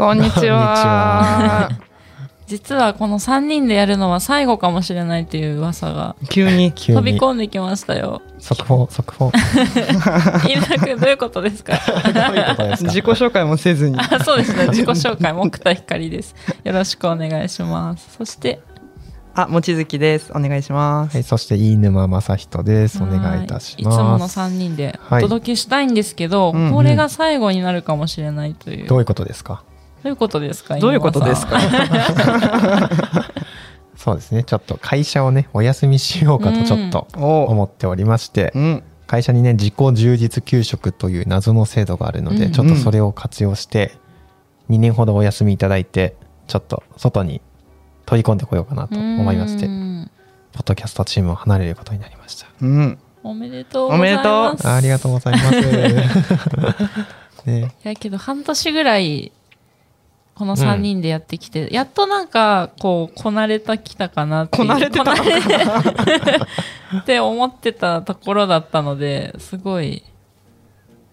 こんにちは。実はこの3人でやるのは最後かもしれないという噂が急に。急 飛びに込んできましたよ。速報速報飯田君どういうことですか？どういうことですか？自己紹介もせずに。あそうですね。自己紹介、木田光です。よろしくお願いします。そして、あ、もちづきです。お願いします。はい、そして飯沼正人ですお願いいたしますはいいつもの3人でおはい届けしたいんですけど、うんうんこれが最後になるかもしれないという。どういうことですか？どういうことですかどういうことですか？そうですね。ちょっと会社をねお休みしようかとちょっとお。思っておりまして、うん。会社にね自己充実給食という謎の制度があるので、うん。ちょっとそれを活用して2年ほどお休みいただいてちょっと外に取り込んでこようかなと思いましてうん。ポッドキャストチームを離れることになりました。うん。おめでとうございます。おめでとありがとうございます。ね いやけど半年ぐらいこの3人でやってきて、やっとなんかこうこなれたきたかなってこなれてた って思ってたところだったのですごい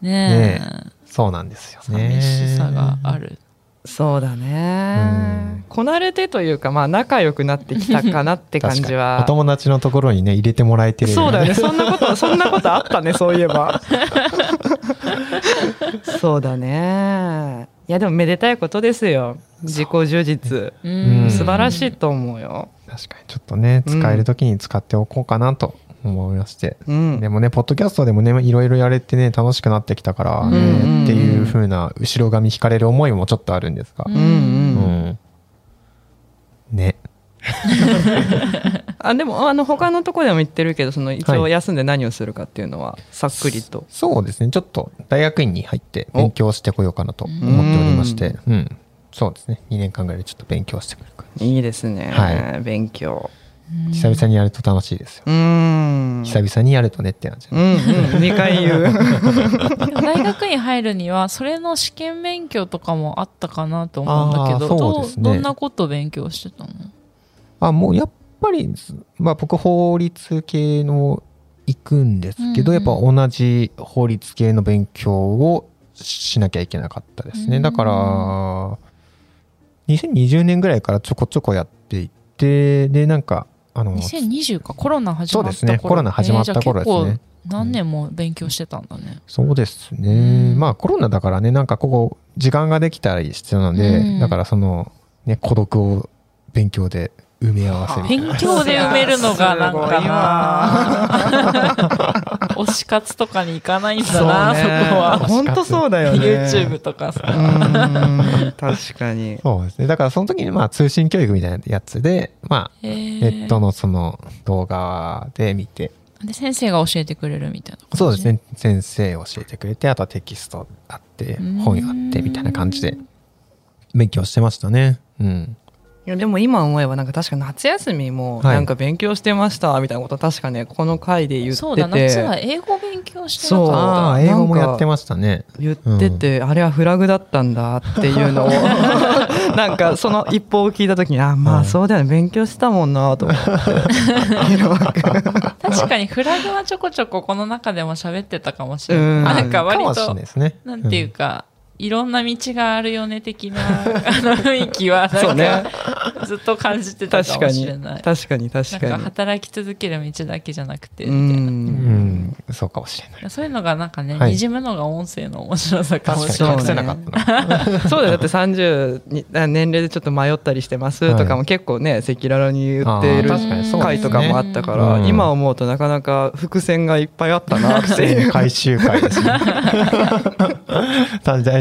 ねえねそうなんですよね寂しさがある、そうだね。こなれてというか、まあ仲良くなってきたかなって感じはお。友達のところにね入れてもらえてるそうだよね。そんなこと、そんなことあったね、そういえば。そうだね。いや、でもめでたいことですよ。自己充実。うん素晴らしいと思うよ。確かにちょっとね使える時に使っておこうかなと思いまして、うん。でもねポッドキャストでもねいろいろやれてね楽しくなってきたからね、うんっていう風な後ろ髪引かれる思いもちょっとあるんですがううんうん。うんね あでもあの他のところでも言ってるけどその一応はい休んで何をするかっていうのはさっくりと、そうですね。ちょっと大学院に入って勉強してこようかなと思っておりまして。うん。そうですね。2年間ぐらいでちょっと勉強してくるかいいですね、は勉強。久々にやると楽しいですよ。うーん。久々にやるとねって感じ。うんうん。2回言う。大学院入るにはそれの試験勉強とかもあったかなと思うんだけどそうですね。どうどんなこと勉強してたの？あもうやっぱり、まあ、僕法律系の行くんですけど、うんうん。やっぱ同じ法律系の勉強をしなきゃいけなかったですね、うん。だから2020年ぐらいからちょこちょこやっていてでなんかあの2020か。コロナ始まった頃。そうですね。コロナ始まった頃ですね。えー何年も勉強してたんだね、そうですね、うん。まあコロナだからねなんかここ時間ができたりしてたので、うん。だからそのね孤独を勉強で埋め合わせみたいな。勉強で埋めるのがなんかな。推し活とかに行かないんだなそ,、こは。本当そうだよね。YouTube とかさ、うーん。確かに。そうですね。だからその時にまあ通信教育みたいなやつで、まあネットのその動画で見て、で先生が教えてくれるみたいな感じ？そうですね。先生教えてくれて、あとはテキストあってうん、本あってみたいな感じで。勉強してましたね。うん。いやでも今思えばなんか確か夏休みもはい。なんか勉強してましたみたいなこと確かねこの回で言ってて。そうだ夏は英語勉強してなかっそう。た英語もやってましたね。言ってて、あれはフラグだったんだっていうのを。なんかその一報を聞いた時にあまはい。あそうだよね。勉強したもんなと思って。確かにフラグはちょこちょここの中でも喋ってたかもしれない、うん。なんか割とね。なんていうか、いろんな道があるよね的な あの雰囲気はなんかずっと感じてたかも確かにしれない。確かに。確なんかかに。働き続ける道だけじゃなくて、うみたいな。うん。ん、そうかもしれない。そういうのがなんかね、はい。にじむのが音声の面白さかも確しれない。かに。隠せなかったな。そうだよ。だって30にあ年齢でちょっと迷ったりしてますとかも結構ね赤裸々に言っている回とかもあったから、うん。今思うとなかなか伏線がいっぱいあったなっていう。回収会ですね。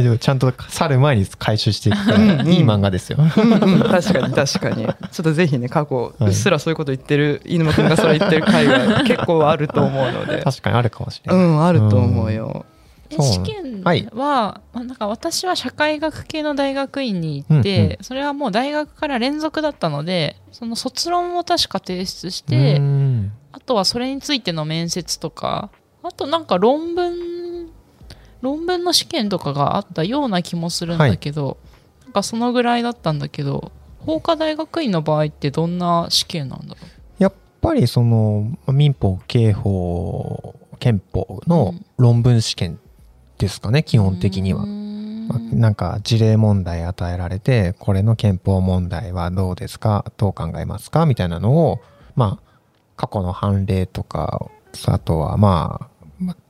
大丈夫。ちゃんと去る前に回収していくから、いい漫画ですよ。確かに確かに。ちょっとぜひね過去はいうっすらそういうこと言ってる飯沼君がそれ言ってる回が結構あると思うので。確かにあるかもしれない。うんあると思うよ、う試験は、はい。まあ、なんか私は社会学系の大学院に行って、うんうそれはもう大学から連続だったのでその卒論を確か提出しうて、ん。あとはそれについての面接とかあとなんか論文論文の試験とかがあったような気もするんだけど、なんかそのぐらいだったんだけど法科大学院の場合ってどんな試験なんだろやっぱりその民法刑法憲法うのん。論文試験ですかね基う本的には。なんか事例問題与えられてこれの憲法問題はどうですかどう考えますかみたいなのをまあ過去の判例とかあとはまあまあ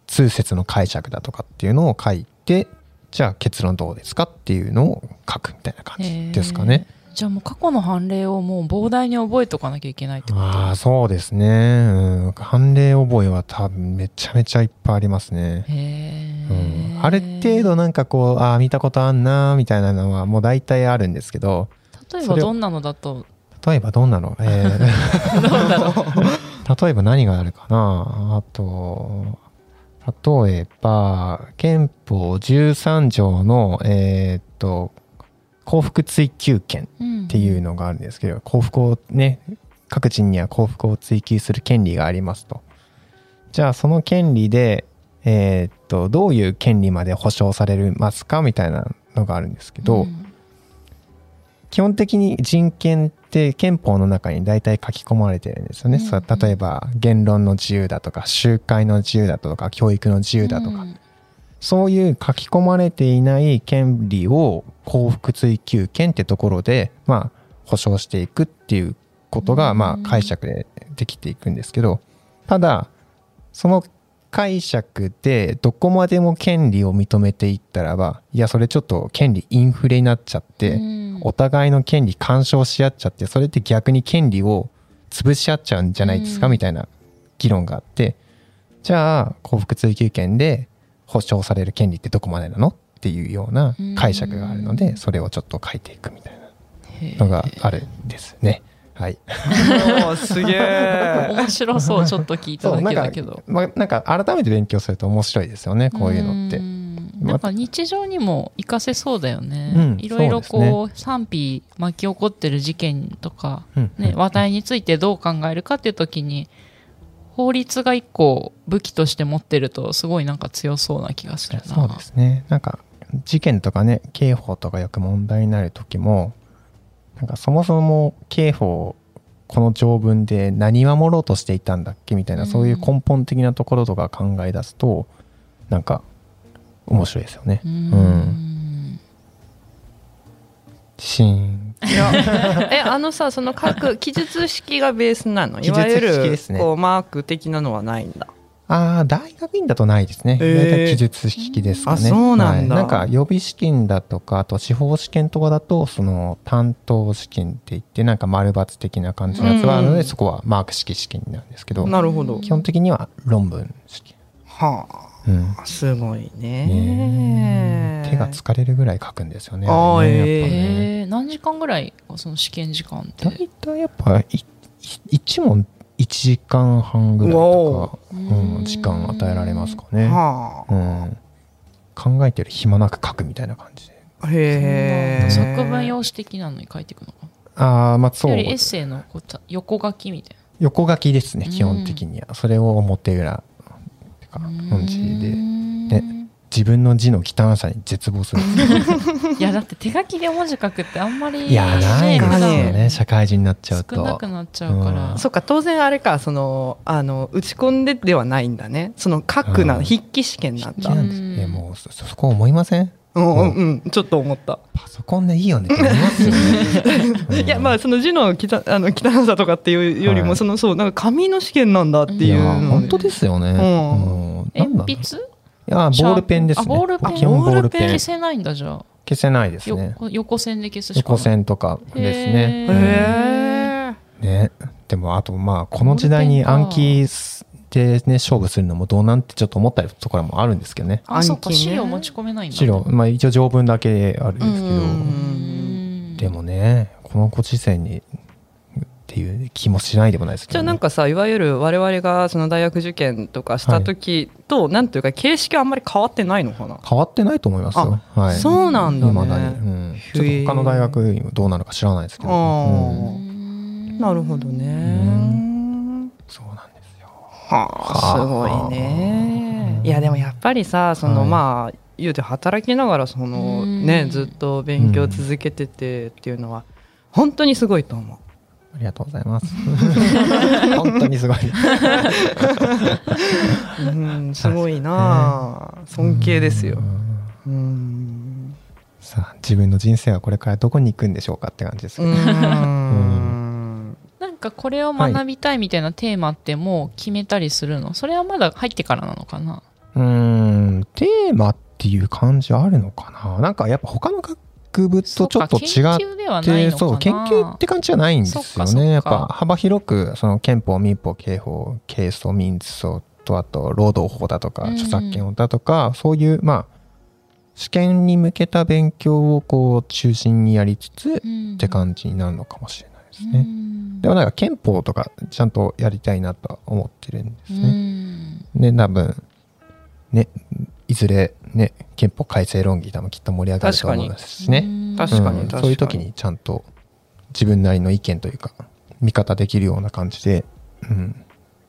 通説の解釈だとかっていうのを書いてじゃあ結論どうですかっていうのを書くみたいな感じですかね。じゃあもう過去の判例をもう膨大に覚えとかなきゃいけないってこと？ああそうですね、うん、判例覚えは多分めちゃめちゃいっぱいありますね。へうえ、ん、ある程度なんかこうああ見たことあんなみたいなのはもう大体あるんですけど例えばどんなのだと？例えばどんなの、えー。例えば何があるかな？あと例えば憲法13条のえーっと幸福追求権っていうのがあるんですけど幸福をね各人には幸福を追求する権利がありますと。じゃあその権利でえーっとどういう権利まで保障されますかみたいなのがあるんですけど、ん基本的に人権って憲法の中に大体書き込まれてるんですよね。うんそう例えば言論の自由だとか集会の自由だとか教育の自由だとか、うんそういう書き込まれていない権利を幸福追求権ってところでまあ保障していくっていうことがうん。まあ解釈でできていくんですけど。ただその解釈でどこまでも権利を認めていったらばいやそれちょっと権利インフレになっちゃって、うんお互いの権利干渉し合っちゃってそれって逆に権利を潰し合っちゃうんじゃないですか、うん。みたいな議論があって。じゃあ幸福追求権で保障される権利ってどこまでなの？っていうような解釈があるので、うんそれをちょっと書いていくみたいなのがあるんですね。はい、おーすげえ 面白そうちょっと聞いただそうなんかけだけどまあ、なんか改めて勉強すると面白いですよねこういうのって。んなんか日常にも活かせそうだよね、うんいろいろこう賛否巻き起こってる事件とか、うんね、話題についてどう考えるかっていう時に法律が一個武器として持ってるとすごいなんか強そうな気がするな。そうですね。なんか事件とかね刑法とかよく問題になる時もなんかそもそも刑法この条文で何守ろうとしていたんだっけみたいな、うん。そういう根本的なところとか考え出すとなんか面白いですよね。ううん。ん。シーン。えあのさその各記述式がベースなの？い記述式わゆるですねこうマーク的なのはないんだ。ああ大学院だとないですね。へー。記述式ですかね。あそうなんだ。はい。なんか予備試験だとかあと司法試験とかだとその担当試験って言ってなんか丸抜的な感じのやつはあるので、うん。そこはマーク式試験になるんですけど、なるほど。基本的には論文式。はうん。あすごいね。ね手が疲れるぐらい書くんですよね。あねえー。何時間ぐらいその試験時間って？大体やっぱいい一問1時間半ぐらいとか、うん、時間与えられますかね。はうん、考えてる暇なく書くみたいな感じで。あへえ。作文用紙的なのに書いていくのか？ああまあそう。なよりエッセイの横書きみたい横書きですねうん基本的には、それを表裏ってかな感じで。で自分の字の汚さに絶望する。んですよいやだって手書きで文字書くってあんまりいやないですよねね社会人になっちゃう少なとくなっちゃうから、うん。そっか当然あれかそのあの打ち込んでではないんだね。その書くな、うん。筆記試験なんだ。好きなんです。いやもうそそこ思いません？うんうんうん。ちょっと思った。パソコンでいいよね。って思いますよね、うんいやまあその字のきたあの汚さとかっていうよりも、はい。そのそうなんか紙の試験なんだっていう。の本当ですよね、うなんだ鉛筆？いやボールペンですね。あボールペン。基本ボールペン。消せないんだじゃあ。消せないですね。横横線で消すしかない。横線とかですね。へへえね。でもあとまあこの時代に暗記でね勝負するのもどうなんてちょっと思ったところもあるんですけどね。あそっか資料持ち込めないんだ。資料。まあ一応条文だけあるんですけど。でもねこのご時世にでっていう気もしないでもないですけど、ね、じゃあなんかさいわゆる我々がその大学受験とかした時と、はい、なんていうか形式はあんまり変わってないのかな？変わってないと思いますよ、はい、そうなんだね。未だに、うん、ちょっと他の大学どうなのか知らないですけど、うん、なるほどね、そうなんはあすごいねいやでもやっぱりさその、まあ言うて働きながらそのねずっと勉強続けててっていうのは本当にすごいと思うありがとうございます。本当にすごい。うん、すごいな、尊敬ですよ。うん。さあ、自分の人生はこれからどこに行くんでしょうかって感じですけど。なんかこれを学びたいみたいなテーマってもう決めたりするの、はい、それはまだ入ってからなのかな？うんテーマっていう感じあるのかな？なんかやっぱ他の学学部とちょっと違ってそう研究って感じじゃないんですよね。やっぱ幅広くその憲法民法刑法刑訴民訴とあと労働法だとか著作権法だとか、そういうまあ試験に向けた勉強をこう中心にやりつつって感じになるのかもしれないですね。でもなんか憲法とかちゃんとやりたいなとは思ってるんですね。ね多分ねいずれね憲法改正論議多分きっと盛り上がると思いますしね確かに、うん、そういう時にちゃんと自分なりの意見というか見方できるような感じで、うん、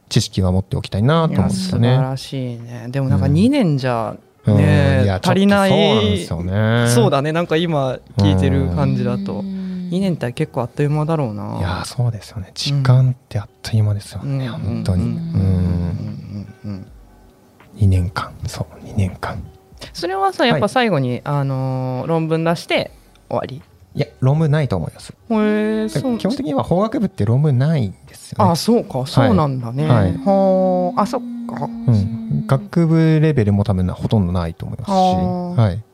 知識は持っておきたいなと思うんですよね。素晴らしいね。でもなんか2年じゃ、ね、うん、足りないそうなんね。そうだね。なんか今聞いてる感じだと。2年って結構あっという間だろうな。いやそうですよね。時間ってあっという間ですよね、うん、本当に。うん。2年間。そう2年間。それはさやっぱ最後に、はい、あのー、論文出して終わり？いや論文ないと思います。へ基本的には法学部って論文ないんですよね。あそうか。そうなんだね、はい、はあそっか、うん、学部レベルも多分ほとんどないと思いますし。はい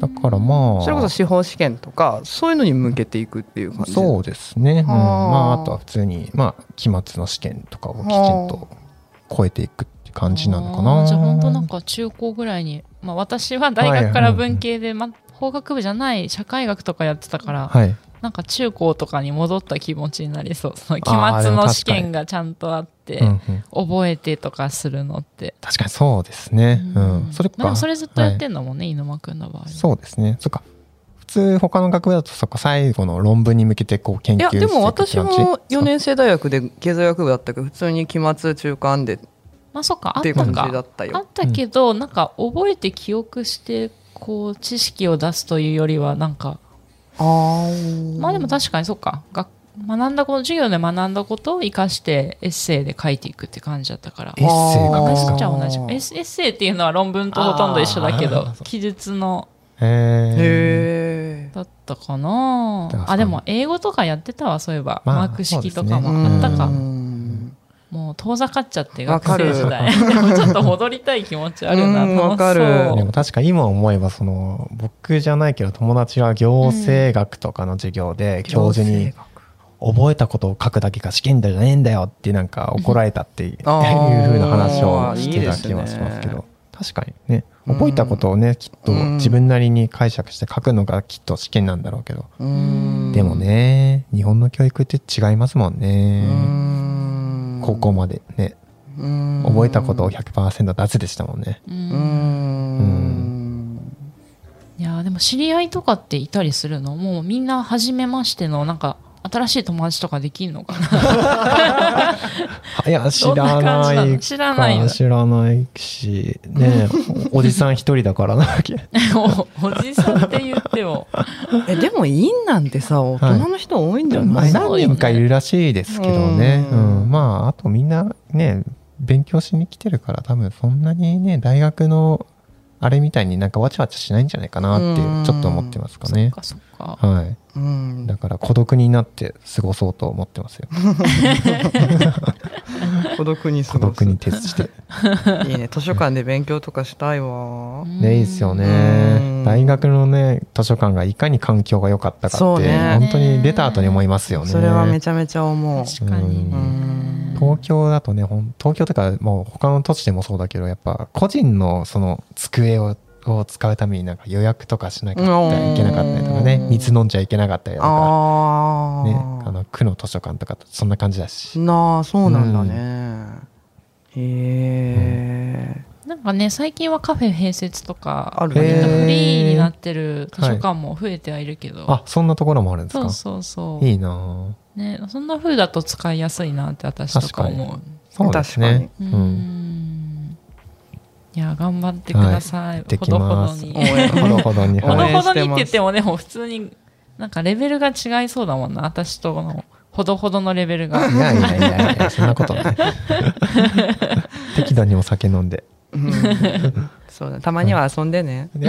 だからまあそれこそ司法試験とかそういうのに向けていくっていう感じ。そうですね、うん、まああとは普通にまあ期末の試験とかをきちんと超えていく感じなのかな。じゃあ本当なんか中高ぐらいに、まあ、私は大学から文系で、まあ、法学部じゃない社会学とかやってたから、はい、なんか中高とかに戻った気持ちになりそう。その期末の試験がちゃんとあって、覚えてとかするのって。確かにそうですね、うん、それか。それずっとやってんだもんね、はい、飯沼君の場合そうですね。そっか。普通他の学部だとそこ最後の論文に向けてこう研究していやでも私も4年生大学で経済学部だったけど普通に期末中間でまあそっかあったか。あったけど、うん、なんか覚えて記憶してこう知識を出すというよりはなんかあまあでも確かにそっか。学学んだこと授業で学んだことを生かしてエッセイで書いていくって感じだったから。エッセイ書くすか？じゃ同じ。エッセイっていうのは論文とほとんど一緒だけど記述の。へえだったかな。あでも英語とかやってたわそういえば、まあ、マーク式とかもあったか、もう遠ざかっちゃって学生時代。でもちょっと戻りたい気持ちあるな。わかる。でも確か今思えばその僕じゃないけど友達は行政学とかの授業で教授に覚えたことを書くだけが試験じゃねえんだよってなんか怒られたっていうふうな話をしてた気はしますけど。確かにね。覚えたことをねきっと自分なりに解釈して書くのがきっと試験なんだろうけど。でもね日本の教育って違いますもんね。高校までね覚えたことを100%出すでしたもんね。うん。いやでも知り合いとかっていたりするの？もうみんな初めましてのなんか新しい友達とかできるのかな？いや知らない知らない知らないし。ね おじさん一人だからなおじさんって言っても。えでも院なんてさ大人の人多いんじゃない、はい、何人かいるらしいですけどね、うん、うん、まああとみんなね勉強しに来てるから多分そんなにね大学のあれみたいになんかわちゃわちゃしないんじゃないかなってちょっと思ってますかね。そっかそっか。はい。うん、だから孤独になって過ごそうと思ってますよ。孤独に孤独に徹して。いいね図書館で勉強とかしたいわ。ねいいっすよね。大学のね図書館がいかに環境が良かったかって、ね、本当に出た後に思いますよね。それはめちゃめちゃ思う。確かに、東京だとね東京とかもう他の土地でもそうだけどやっぱ個人のその机をを使うためになんか予約とかしなきゃいけなかったりとかね水飲んじゃいけなかったりとか、ね、あの区の図書館とかそんな感じだし。なあそうなんだね、へえ、なんかね最近はカフェ併設とかあるね。フリーになってる図書館も増えてはいるけど、あそんなところもあるんですか？そうそうそう。いいなねそんな風だと使いやすいなって私とか思う。そうですね。ううん。んいや頑張ってください、できほどほます。どに。応援ほどほどにほどはいほどにって言ってもでも普通になんかレベルが違いそうだもんな。私とのほどほどのレベルが。いやいやいやいやそんなことない。適度にお酒飲んで。うん。そうだたまには遊んでね、こち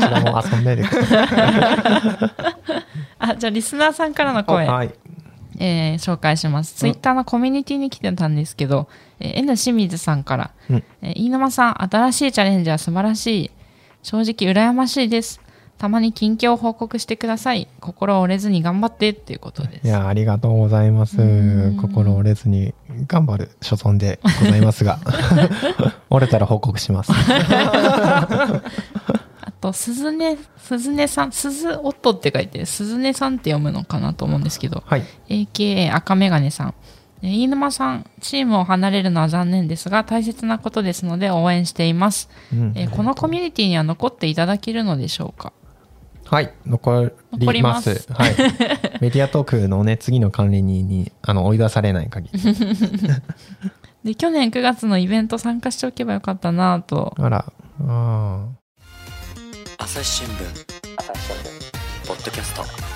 らも遊んでる。あじゃあリスナーさんからの声、はい。えー紹介します。ツイッターのコミュニティに来てたんですけど、えー N 清水さんから、うんえー飯沼さん、新しいチャレンジは素晴らしい。正直羨ましいです。たまに近況を報告してください。心折れずに頑張ってっていうことです。いやありがとうございますうん心折れずに頑張る所存でございますが 折れたら報告します あと、鈴音、鈴音さん、鈴音って書いて、鈴音さんって読むのかなと思うんですけど、はい AKA 赤メガネさん。えー飯沼さん、チームを離れるのは残念ですが、大切なことですので応援しています。うん。えーこのコミュニティには残っていただけるのでしょうか？はい残残りりまます。すはい。メディアトークのね次の管理人にあの追い出されない限り。で去年9月のイベント参加しておけばよかったなと。あら。あ朝日新聞。ポッドキャスト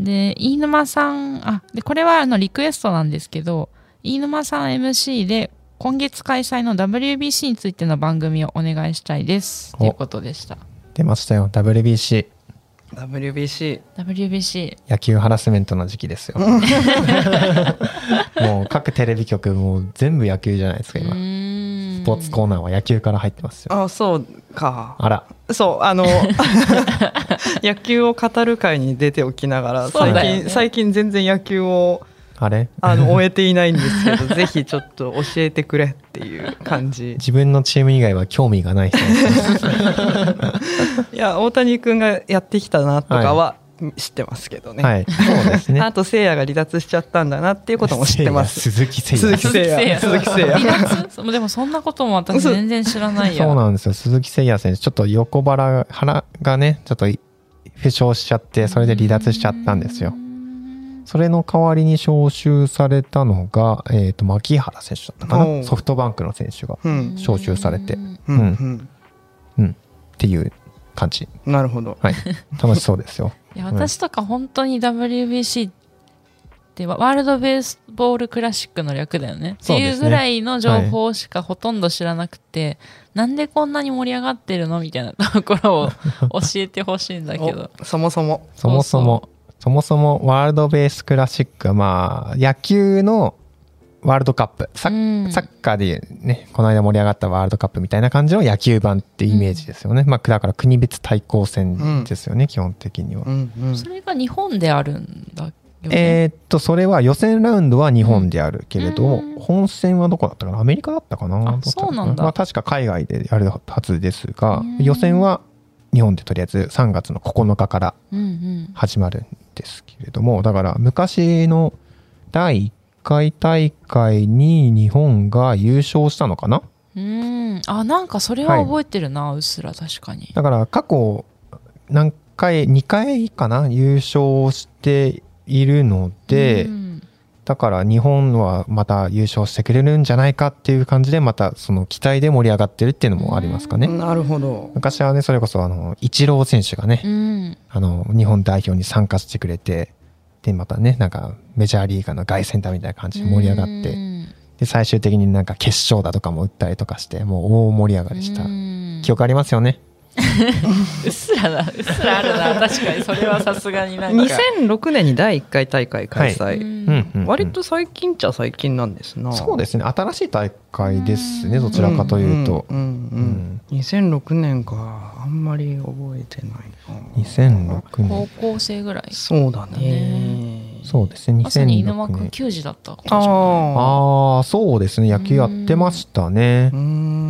で飯沼さんあでこれはあのリクエストなんですけど飯沼さん MC で今月開催の WBC についての番組をお願いしたいです。お。ということでした。出ましたよ。WBC WBC WBC 野球ハラスメントの時期ですよ。もう各テレビ局もう全部野球じゃないですか今ポーツコーナーは野球から入ってますよ。あそうか。あら。そうあの 野球を語る会に出ておきながら最そうだよね。近最近全然野球をあれ？あの終えていないんですけどぜひちょっと教えてくれっていう感じ。自分のチーム以外は興味がない人 いや大谷君がやってきたなとかは知ってますけどね、はい。そうですね。あとせいやが離脱しちゃったんだなっていうことも知ってます。鈴木誠也。鈴木誠也。鈴木誠也。離脱？そ うでもそんなことも私全然知らないやそう。なんですよ。鈴木誠也選手。ちょっと横腹腹がねちょっと負傷しちゃってそれで離脱しちゃったんですよ。それの代わりに招集されたのが、えー、と牧原選手だったかな？ソフトバンクの選手がうん。招集されて。うん。うん。っていう感じ。なるほど。はい。楽しそうですよ。いや私とか本当に WBC ってワールドベースボールクラシックの略だよね。っていうぐらいの情報しかほとんど知らなくて、なんでこんなに盛り上がってるの？みたいな ところを 教えてほしいんだけど。おそもそも。そもそもそもそもワールドベースクラシックはまあ野球のワールドカップ。サッうん。サッカーでねこの間盛り上がったワールドカップみたいな感じの野球版ってイメージですよね、まあだから国別対抗戦ですよね、基本的には、うんうん。それが日本であるんだえーっとそれは予選ラウンドは日本であるけれども、うん。本戦はどこだったかな？アメリカだったかな？そうなんだ。まあ、確か海外でやるはずですがうん。予選は日本でとりあえず3月の9日からうん始まるんですけれどもだから昔の第1回大会に日本が優勝したのかな？うん。うんあなんかそれは覚えてるな、うっすら確かに。だから過去何回2回かな優勝しているので、うん。だから日本はまた優勝してくれるんじゃないかっていう感じでまたその期待で盛り上がってるっていうのもありますかね。なるほど。昔はねそれこそあのイチロー選手がね、うん。あの日本代表に参加してくれてでまたねなんかメジャーリーガーの凱旋だみたいな感じで盛り上がって。うん。で最終的になんか決勝だとかも打ったりとかしてもう大盛り上がりした。うん。記憶ありますよね。うっすらだうっすらあるな。確かにそれはさすがになんか。2006年に第1回大会開催、うんうんうん。割と最近っちゃ最近なんですな。そうですね。新しい大会ですねどちらかというと、うんうんうん、2006年か。あんまり覚えてないな。2006高年。校生ぐらい。そうだね。ね。そうですね。まさに犬2006年。間くん球児だった。あああそうですね。野球やってましたね。あうん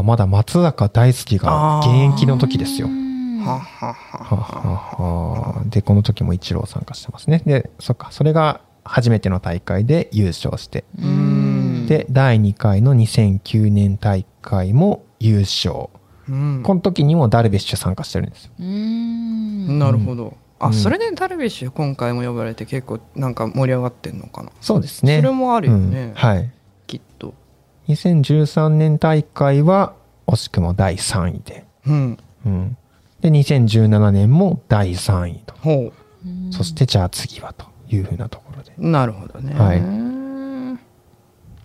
いやまだ松坂大輔が現役の時ですよ。うんはは。はははは。でこの時も一郎参加してますね。でそっか。それが初めての大会で優勝して。うん。で第2回の2009年大会も優勝。うん。この時にもダルビッシュ参加してるんですよ。うん。なるほど、あ、うん。それでダルビッシュ今回も呼ばれて結構なんか盛り上がってんのかな。そうですね。それもあるよね、うん。はい2013年大会は惜しくも第3位で、うん。うん、で2017年も第3位と、ほそしてじゃあ次はというふうなところで。うなるほどね。はい。うん。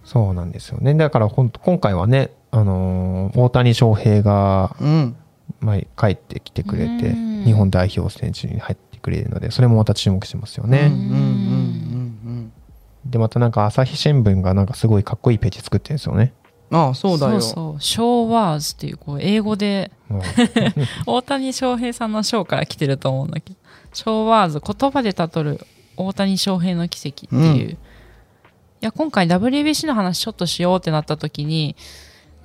そうなんですよね。だからほんと今回はね、あのー大谷翔平が、うん。まあ、帰ってきてくれてうん。日本代表選手に入ってくれるのでそれもまた注目してますよね、うんうんうんでまたなんか朝日新聞がなんかすごいかっこいいページ作ってるんですよね、うんああそうだよ。そうそう。ショーワーズっていうこう英語でうん。大谷翔平さんのショーから来てると思うんだけど。ショーワーズ言葉で例る大谷翔平の奇跡っていう、うん。いや今回 WBC の話ちょっとしようってなった時に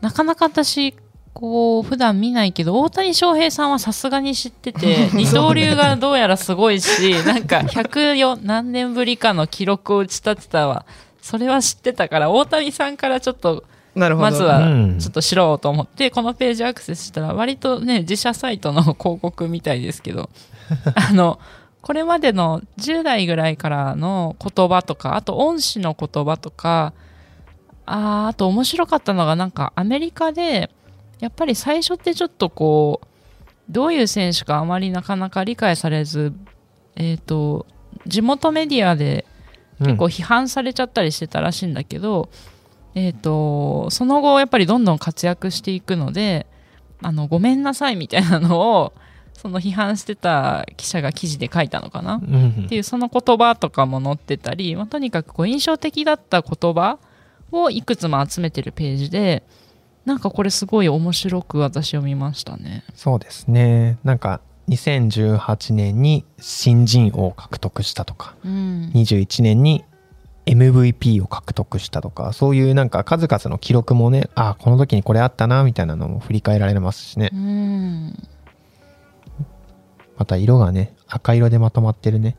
なかなか私こう普段見ないけど大谷翔平さんはさすがに知ってて 二刀流がどうやらすごいし なんか104何年ぶりかの記録を打ち立てたわ。それは知ってたから大谷さんからちょっとなるほど。まずはうん。ちょっと知ろうと思って、このページアクセスしたら割とね自社サイトの広告みたいですけど あのこれまでの10代ぐらいからの言葉とかあと恩師の言葉とかあーあと面白かったのがなんかアメリカでやっぱり最初ってちょっとこうどういう選手かあまりなかなか理解されずえっ、と地元メディアで結構批判されちゃったりしてたらしいんだけど、えっ、とその後やっぱりどんどん活躍していくのであのごめんなさいみたいなのをその批判してた記者が記事で書いたのかな、うん。っていうその言葉とかも載ってたり、まあ、とにかくこう印象的だった言葉をいくつも集めてるページでなんかこれすごい面白く私読みましたね。そうですね。なんか2018年に新人王を獲得したとかうん、21年に MVP を獲得したとかそういうなんか数々の記録もねあこの時にこれあったなみたいなのも振り返られますしね。うん。また色がね赤色でまとまってるね。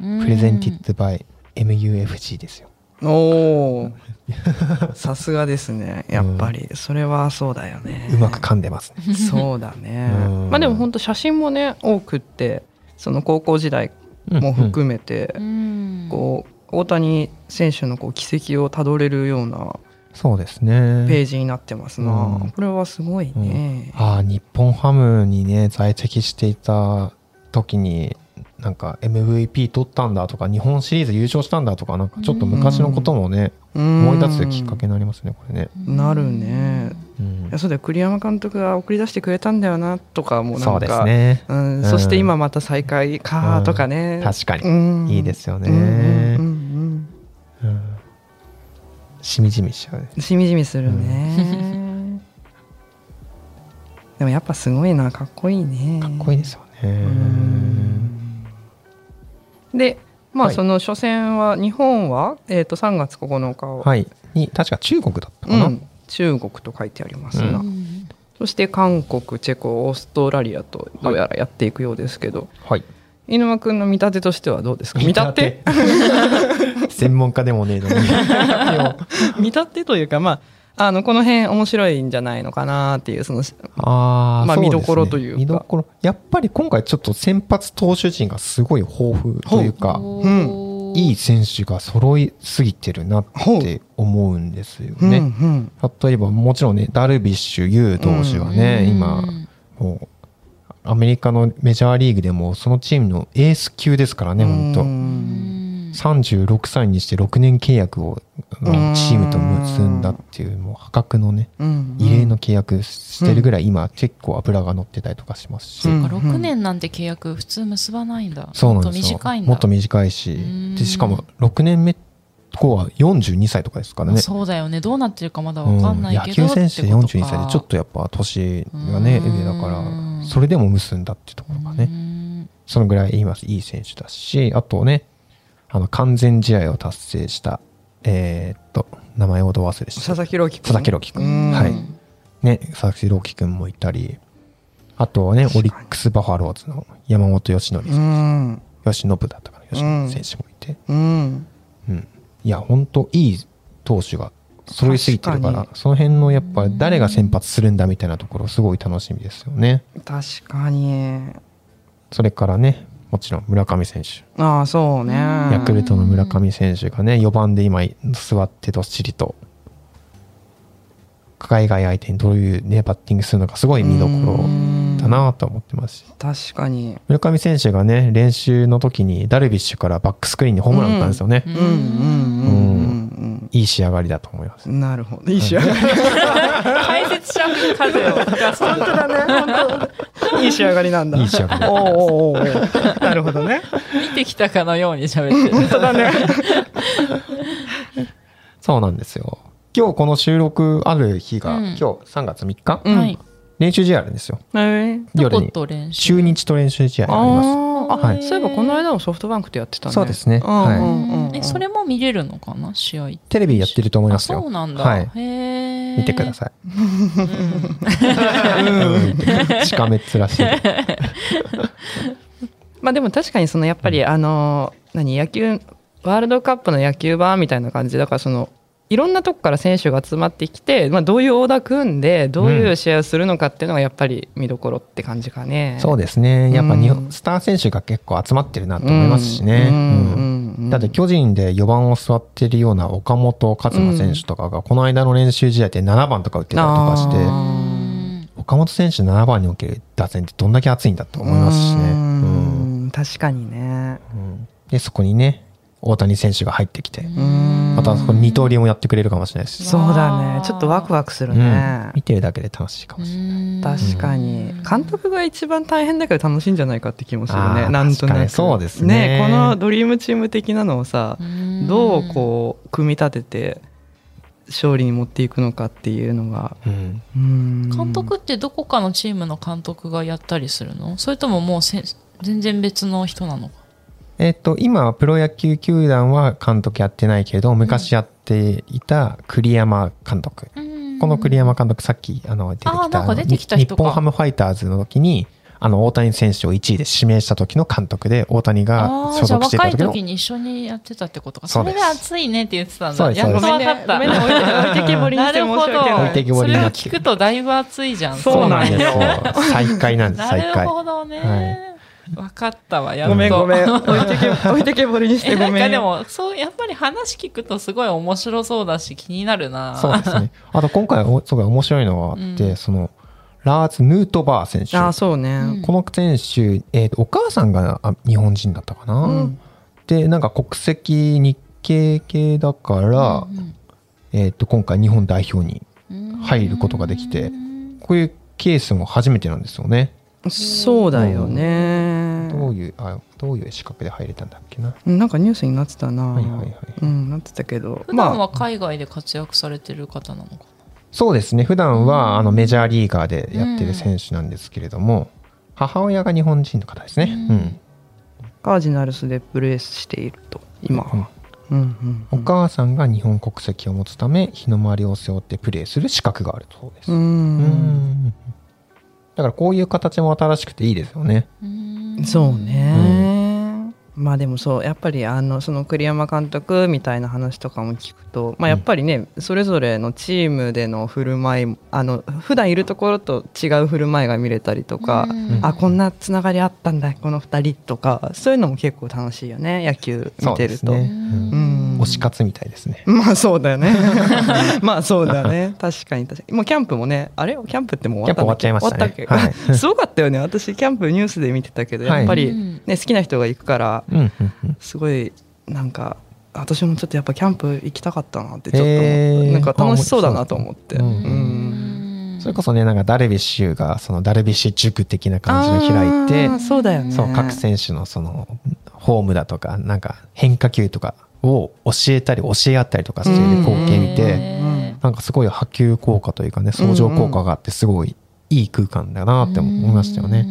うん。プレゼンティッドバイ MUFG ですよおお さすがですね。やっぱり。それはそうだよね。うまく噛んでますね。そうだね。うん。まあでも本当写真もね多くってその高校時代も含めてうん。こう大谷選手のこう軌跡をたどれるようなそうですね。ページになってますな、うん。これはすごいね、ああ日本ハムにね在籍していた時になんか MVP 取ったんだとか日本シリーズ優勝したんだとかなんかちょっと昔のこともね思い出すきっかけになりますねこれね、なるね。うん。いやそうだよ栗山監督が送り出してくれたんだよなとかもなんかそうですね。うん。うん。そして今また再開かとかね、確かに、うん。いいですよね、うんうんうんうんしみじみしちゃうね。うんしみじみするね、でもやっぱすごいなかっこいいね。かっこいいですよね。うんでまあ、はい。その初戦は日本は、えー、と3月9日を、はい。に確か中国だったかな、うん、中国と書いてありますが、うん。そして韓国チェコオーストラリアとどうやらやっていくようですけど、はい。犬間くんの見立てとしてはどうですか？見立て。専門家でもねえのに。見立てというかまああのこの辺面白いんじゃないのかなっていうそのあまあ見どころというか。見どころ。やっぱり今回ちょっと先発投手陣がすごい豊富というかうん。いい選手が揃いすぎてるなって思うんですようんうね。ん。例えばもちろんねダルビッシュ有投手はね、うん今もうアメリカのメジャーリーグでもそのチームのエース級ですからね本当。うん36歳にして6年契約をあのチームと結んだっていうもう破格のねうん異例の契約してるぐらい今結構脂が乗ってたりとかしますし、うん6年なんて契約普通結ばないんだ。そうなんですよ。もっと短いんだ。もっと短いし。ん。でしかも6年目後は42歳とかですからね。そうだよね。どうなってるかまだわかんないけど、野球選手でってことか42歳でちょっとやっぱ年がねうん。上だからそれでも結んだってところがうねん。そのぐらい今いい選手だしあとねあの完全試合を達成したえーっと名前をど忘れして佐々木朗希君。佐々木朗希君。うん。はい。ね佐々木朗希君もいたりあとはねオリックス・バファローズの山本由伸う選ん。手由伸だったかな由伸選手もいて。うん。うん。いや本当いい投手が揃いすぎてるからその辺のやっぱ誰が先発するんだみたいなところすごい楽しみですよね。確かに。それからねもちろん村上選手。ああそうね。ヤクルトの村上選手がね4番で今座ってどっしりと。海外相手にどういうねバッティングするのかすごい見どころだなと思ってますし。確かに。村上選手がね練習の時にダルビッシュからバックスクリーンにホームラン打ったんですよね、うんうんうん。うん。いい仕上がりだと思います。うんなるほど。いい試合解説者風を吹かす本当だね本当。いい仕上がりなんだ。いい仕上がり。おうおうおうおうなるほどね。見てきたかのように喋ってる。本当だね。そうなんですよ。今日この収録ある日が、うん。今日3月3日、うん。はい。練習試合あるんですよ。えー。夜に。と練習？中日と練習試合あります。あはい。そういえばこの間もソフトバンクとやってたね。そうですね。うんうんうんうん。えそれも見れるのかな？試合テレビやってると思いあますよ。そうなんだ、はい。へえ見てください。うん。しかめっ面してるまあでも確かにそのやっぱりあの何野球ワールドカップの野球版みたいな感じだからそのいろん。なとこから選手が集まってきて、まあ、どういうオーダー組ん。でどういう試合をするのかっていうのがやっぱり見どころって感じかね。そうですねやっぱ日本うん。スター選手が結構集まってるなと思いますしね、うん。うん。うんだって巨人で4番を座ってるような岡本和真選手とかがこの間の練習試合で7番とか打ってたりとかして岡本選手7番における打線ってどんだけ熱いんだと思いますしね、ううん。ん。確かにね。うん。でそこにね大谷選手が入ってきてうん。またそこ二刀流もやってくれるかもしれないし、そうだね。ちょっとワクワクするうん。ね。見てるだけで楽しいかもしれない、うん。確かに。監督が一番大変だけど楽しいんじゃないかって気もするね。なんとなく。そうですねこのドリームチーム的なのをさうん。どうこう組み立てて勝利に持っていくのかっていうのが。うん。うん。監督ってどこかのチームの監督がやったりするの？それとももうせ全然別の人なのか？えっ、と今はプロ野球球団は監督やってないけど昔やっていた栗山監督、この栗山監督さっきあの出てきたてきた日本ハムファイターズの時にあの大谷選手を1位で指名した時の監督で大谷が所じゃあ若い属していた時の時に一緒にやってたってことか。そです。そうれで熱いねって言ってたんそうですだやっと分かった。ごめんね置いてけぼりにしてなるほど申し訳ない。置いてけぼそれをりになって。る聞くとだいぶ熱いじゃん。そうなんですよ。よ再開なんですなる再開ほどね、はい分かったわやっと。ごめんごめん。置いてけ置いてけぼりにしてごめん。かでもそうやっぱり話聞くとすごい面白そうだし気になるな。そうですね。あと今回おすごい面白いのがあって、うん。そのラーズ・ヌートバー選手。ああそうね。うんこの選手、えーとお母さんがあ日本人だったかな、うん。でなんか国籍日系系だから、えー、と今回日本代表に入ることができてこういうケースも初めてなんですよね。そうだよねどういうあどういう資格で入れたんだっけな？なんかニュースになってたな。はいはいはいうんなってたけど。普段まは海外で活躍されてる方なのかな、そうですね。普段はあのメジャーリーガーでやってる選手なんですけれども、母親が日本人の方ですね、ううん。んあカージナルスでプレーしていると今。うんうん。うんお母さんが日本国籍を持つため日の丸を背負ってプレーする資格があるそうです、ううんん。だからこういう形も新しくていいですよね。うんそうね、まあでもそうやっぱりあのその栗山監督みたいな話とかも聞くと、まあ、やっぱりね、それぞれのチームでの振る舞いあの普段いるところと違う振る舞いが見れたりとか、うん。あこんなつながりあったんだこの2人とかそういうのも結構楽しいよね野球見てると。そうね。うん推し活みたいですね。まあそうだよね。まあそうだね。確かに確かに。もうキャンプもね、あれ？キャンプってもう終わったんだっけ？キャンプ終わっちゃいましたね。終わったっけ？はい。すごかったよね。私キャンプニュースで見てたけど、やっぱり、うん。ね、好きな人が行くから、すごいなんか私もちょっとやっぱキャンプ行きたかったなってちょっと思った、へー。なんか楽しそうだなと思って、うん。うん。それこそねなんかダルビッシュがそのダルビッシュ塾的な感じの開いてそうだよね。そう各選手のそのフォームだとかなんか変化球とかを教えたり教え合ったりとかしている光景見てうん。なんかすごい波及効果というかね相乗効果があってすごいいい空間だなって思いましたよね。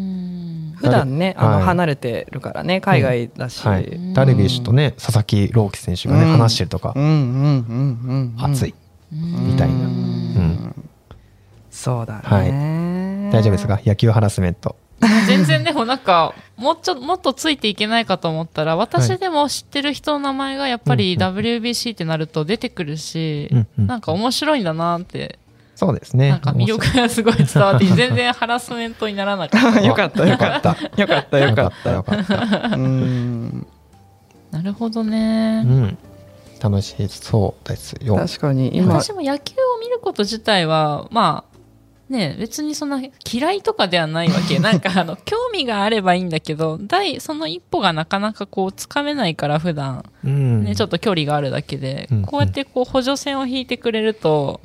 普段ねあのはい離れてるからね海外だし、はい、ダルビッシュとね佐々木朗希選手がねうん。話してるとかうんうんうんうん熱いみたいな、うん、そうだね、はい。大丈夫ですか？野球ハラスメント全然でもなんかもうちょもっとついていけないかと思ったら私でも知ってる人の名前がやっぱりうん WBC ってなると出てくるし、うんうんなんか面白いんだなって。そうですね。なんか魅力がすごい伝わって全然ハラスメントにならなかった。よかったよかった。よかったよよかっかったたよかった。うん。なるほどうね、ん。楽しそうですよ。確かに今。私も野球を見ること自体はまあね別にそんな嫌いとかではないわけ。なんかあの興味があればいいんだけど第その一歩がなかなかこうつかめないから普段。うん。ね、ちょっと距離があるだけで、うん。こうやってこう補助線を引いてくれると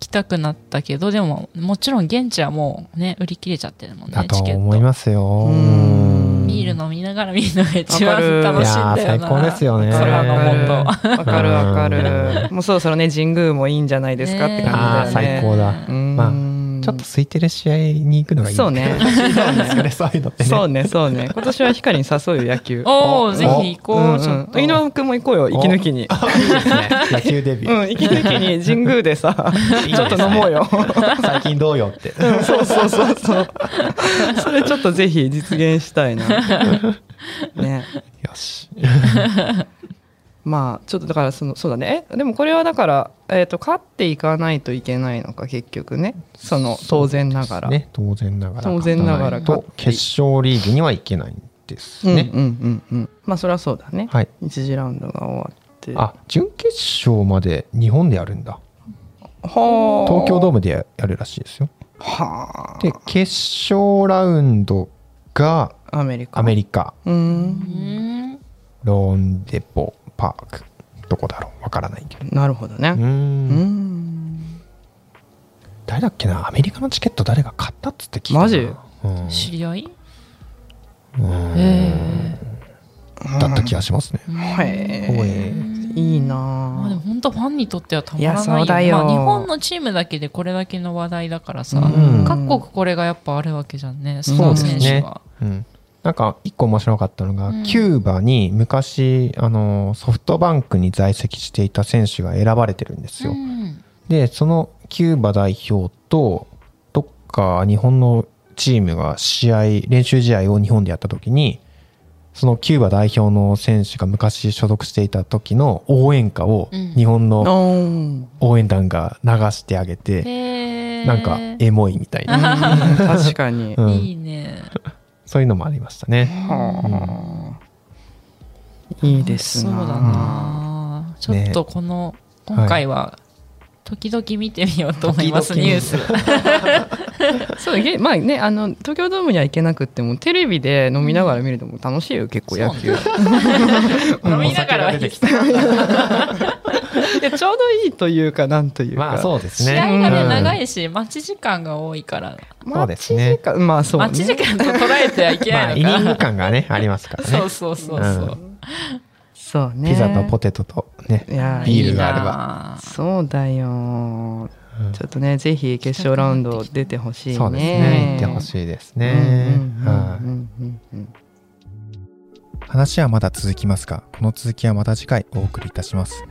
来たくなったけどでももちろん現地はもうね売り切れちゃってるもんねだとチケット。思いますよ。うん。ビール飲みながら見るのが一番楽しいん最高ですよね。空の下わかるわかる。もうそろそろね神宮もいいんじゃないですかって感じだよね。ああ最高だ。うん。まあちょっと空いてる試合に行くのがいいそうね。そういうのってね。そうねそうね。今年は光に誘うよ野球。おおぜひ行こう、うんうんちょっと。井上君も行こうよ息抜きに。いいですね。野球デビュー、うん息抜きに神宮でさちょっと飲もうよ。最近どうよって。うんそうそうそうそう。それちょっとぜひ実現したいな。ね。よしまあちょっとだからそのそうだね。えでもこれはだから、えー、と勝っていかないといけないのか結局ね。その当然ながら、ね当然ながら当然ながらと決勝リーグにはいけないんですね、うんうんうんうん。まあそれはそうだね、はい。1次ラウンドが終わって。あ準決勝まで日本でやるんだ。はあ。東京ドームでややるらしいですよ。はで決勝ラウンドがあアメリカ。アメリカ。うーんうん。ローンデポパークどこだろう？わからないけど。なるほどね。うん。ん。誰だっけな？アメリカのチケット誰が買ったっつって聞いたな。マジ？うん。知り合い？うん。へだった気がしますね。へほえ。えい。いまあでなも本当ファンにとってはたまらいやそないよ,、うだよ。まあ、日本のチームだけでこれだけの話題だからさ、うん。各国これがやっぱあるわけじゃんね。スそうポーツですね選手は。うんなんか一個面白かったのが、うん。キューバに昔あのソフトバンクに在籍していた選手が選ばれてるんですよ、うん。でそのキューバ代表とどっか日本のチームが試合練習試合を日本でやった時にそのキューバ代表の選手が昔所属していた時の応援歌をうん。日本のうん応援団が流してあげて、へー。なんかエモいみたいな、確かに。うん。いいね。そういうのもありましたね。はあいいですな。そうだな、ちょっとこの、今回は時々見てみようと思います、ニュース。そうげまあねあの東京ドームには行けなくってもテレビで飲みながら見るのも楽しいよ結構野球。飲みながらはいいお酒が出てきた いやちょうどいいというかなんというかまあそうですね。試合がね、うん長いし、待ち時間が多いから、そうですね待ち時間まあそうね待ち時間と捉えてはいけまあイないのか。ニング感がねありますからね。そうそうそうそう。そうねピザとポテトとねいやビールがあれば。ば。そうだようんちょっとねぜひ決勝ラウンド出てほしいねそうですね。行ってほしいですね。話はまだ続きますが、この続きはまた次回お送りいたします。